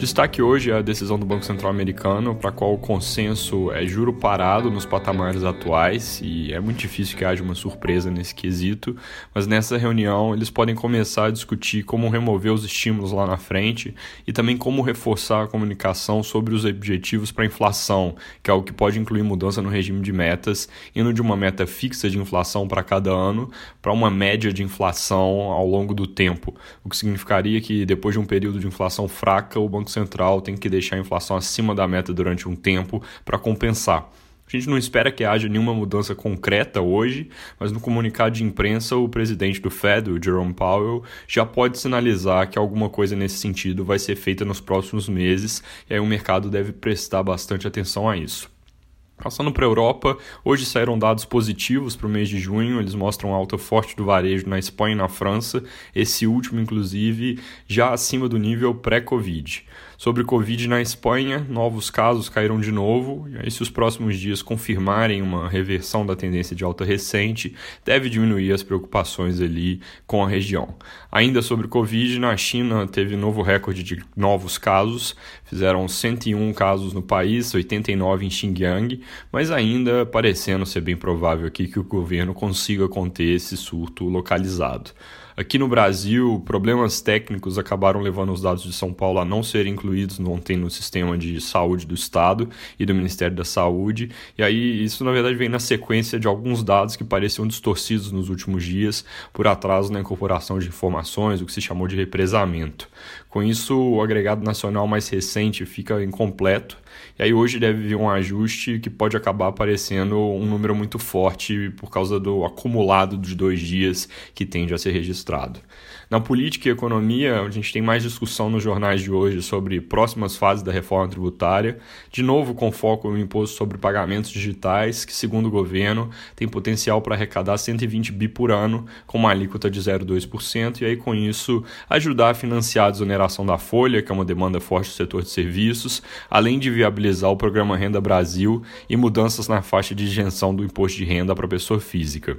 Destaque hoje é a decisão do Banco Central americano, para a qual o consenso é juro parado nos patamares atuais, e é muito difícil que haja uma surpresa nesse quesito, mas nessa reunião eles podem começar a discutir como remover os estímulos lá na frente e também como reforçar a comunicação sobre os objetivos para a inflação, que é o que pode incluir mudança no regime de metas, indo de uma meta fixa de inflação para cada ano para uma média de inflação ao longo do tempo, o que significaria que depois de um período de inflação fraca, o Banco Banco Central tem que deixar a inflação acima da meta durante um tempo para compensar. A gente não espera que haja nenhuma mudança concreta hoje, mas no comunicado de imprensa, o presidente do Fed, o Jerome Powell, já pode sinalizar que alguma coisa nesse sentido vai ser feita nos próximos meses, e aí o mercado deve prestar bastante atenção a isso. Passando para a Europa, hoje saíram dados positivos para o mês de junho, eles mostram alta forte do varejo na Espanha e na França, esse último, inclusive, já acima do nível pré-Covid. Sobre Covid na Espanha, novos casos caíram de novo, e aí, se os próximos dias confirmarem uma reversão da tendência de alta recente, deve diminuir as preocupações ali com a região. Ainda sobre Covid, na China teve novo recorde de novos casos, fizeram 101 casos no país, 89 em Xinjiang, mas ainda parecendo ser bem provável aqui que o governo consiga conter esse surto localizado. Aqui no Brasil, problemas técnicos acabaram levando os dados de São Paulo a não serem incluídos ontem no sistema de saúde do Estado e do Ministério da Saúde. E aí, isso na verdade vem na sequência de alguns dados que pareciam distorcidos nos últimos dias por atraso na incorporação de informações, o que se chamou de represamento. Com isso, o agregado nacional mais recente fica incompleto, e aí hoje deve vir um ajuste que pode acabar aparecendo um número muito forte por causa do acumulado dos dois dias que tende a ser registrado. Na política e economia, a gente tem mais discussão nos jornais de hoje sobre próximas fases da reforma tributária, de novo com foco no imposto sobre pagamentos digitais, que, segundo o governo, tem potencial para arrecadar 120 bi por ano, com uma alíquota de 0,2%, e aí com isso ajudar a financiar a desoneração da folha, que é uma demanda forte do setor de serviços, além de viabilizar o programa Renda Brasil e mudanças na faixa de isenção do imposto de renda para pessoa física.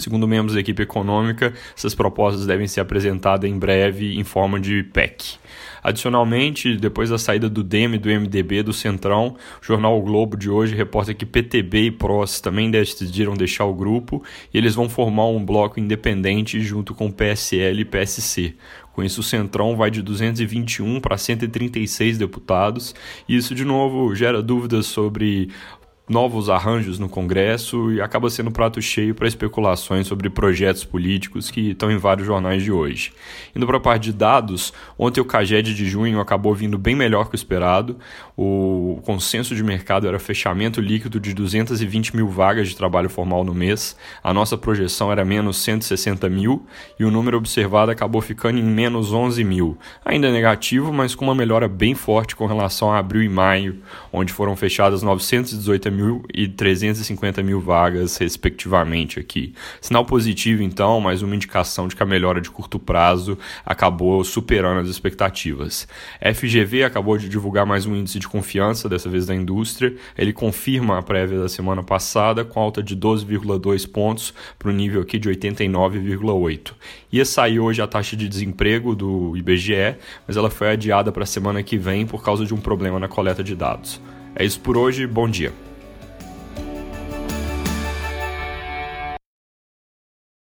Segundo membros da equipe econômica, essas propostas devem ser apresentadas em breve em forma de PEC. Adicionalmente, depois da saída do DEM e do MDB do Centrão, o jornal o Globo de hoje reporta que PTB e PROS também decidiram deixar o grupo e eles vão formar um bloco independente junto com PSL e PSC. Com isso, o Centrão vai de 221 para 136 deputados, e isso, de novo, gera dúvidas sobre novos arranjos no Congresso e acaba sendo prato cheio para especulações sobre projetos políticos que estão em vários jornais de hoje. Indo para a parte de dados, ontem o CAGED de junho acabou vindo bem melhor que o esperado. O consenso de mercado era fechamento líquido de 220 mil vagas de trabalho formal no mês. A nossa projeção era menos 160 mil e o número observado acabou ficando em menos 11 mil. Ainda negativo, mas com uma melhora bem forte com relação a abril e maio, onde foram fechadas 918 mil mil e 350 mil vagas, respectivamente, aqui. Sinal positivo, então, mas uma indicação de que a melhora de curto prazo acabou superando as expectativas. FGV acabou de divulgar mais um índice de confiança, dessa vez da indústria. Ele confirma a prévia da semana passada, com alta de 12,2 pontos para o nível aqui de 89,8. Ia sair hoje a taxa de desemprego do IBGE, mas ela foi adiada para a semana que vem por causa de um problema na coleta de dados. É isso por hoje, bom dia.